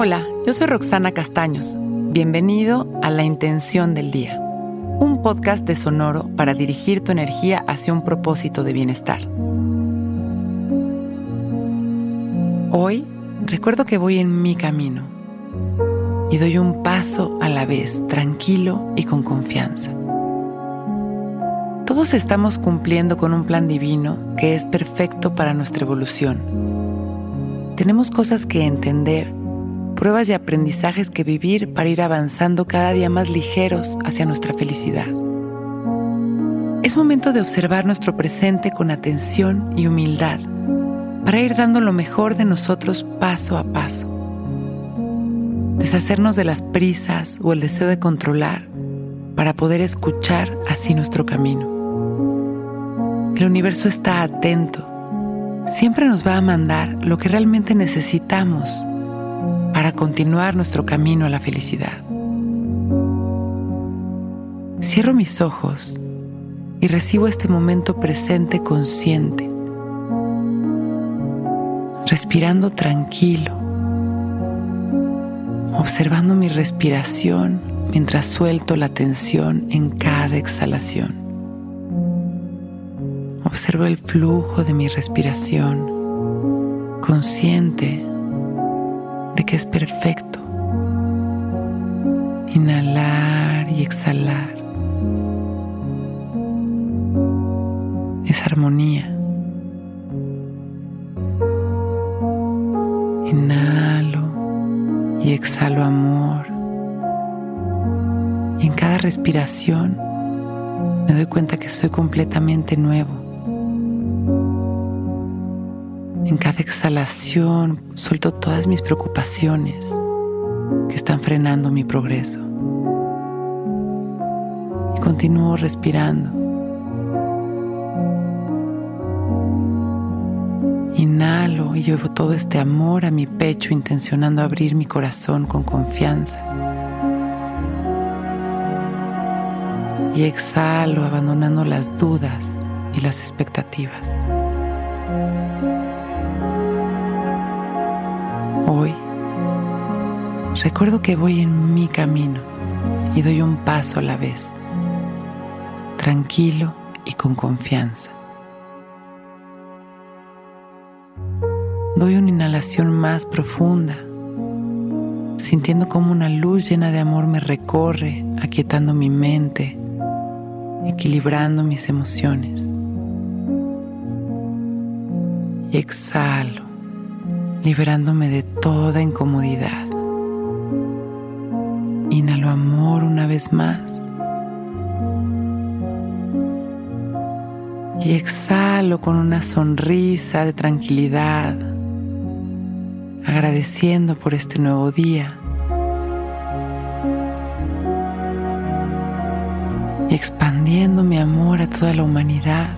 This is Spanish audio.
Hola, yo soy Roxana Castaños. Bienvenido a La Intención del Día, un podcast de Sonoro para dirigir tu energía hacia un propósito de bienestar. Hoy recuerdo que voy en mi camino y doy un paso a la vez, tranquilo y con confianza. Todos estamos cumpliendo con un plan divino que es perfecto para nuestra evolución. Tenemos cosas que entender pruebas y aprendizajes que vivir para ir avanzando cada día más ligeros hacia nuestra felicidad. Es momento de observar nuestro presente con atención y humildad para ir dando lo mejor de nosotros paso a paso. Deshacernos de las prisas o el deseo de controlar para poder escuchar así nuestro camino. El universo está atento. Siempre nos va a mandar lo que realmente necesitamos para continuar nuestro camino a la felicidad. Cierro mis ojos y recibo este momento presente consciente, respirando tranquilo, observando mi respiración mientras suelto la tensión en cada exhalación. Observo el flujo de mi respiración, consciente que es perfecto. Inhalar y exhalar. Es armonía. Inhalo y exhalo amor. Y en cada respiración me doy cuenta que soy completamente nuevo en cada exhalación suelto todas mis preocupaciones que están frenando mi progreso. Y continúo respirando. Inhalo y llevo todo este amor a mi pecho intencionando abrir mi corazón con confianza. Y exhalo abandonando las dudas y las expectativas. Hoy recuerdo que voy en mi camino y doy un paso a la vez, tranquilo y con confianza. Doy una inhalación más profunda, sintiendo como una luz llena de amor me recorre, aquietando mi mente, equilibrando mis emociones. Y exhalo liberándome de toda incomodidad. Inhalo amor una vez más. Y exhalo con una sonrisa de tranquilidad, agradeciendo por este nuevo día. Y expandiendo mi amor a toda la humanidad.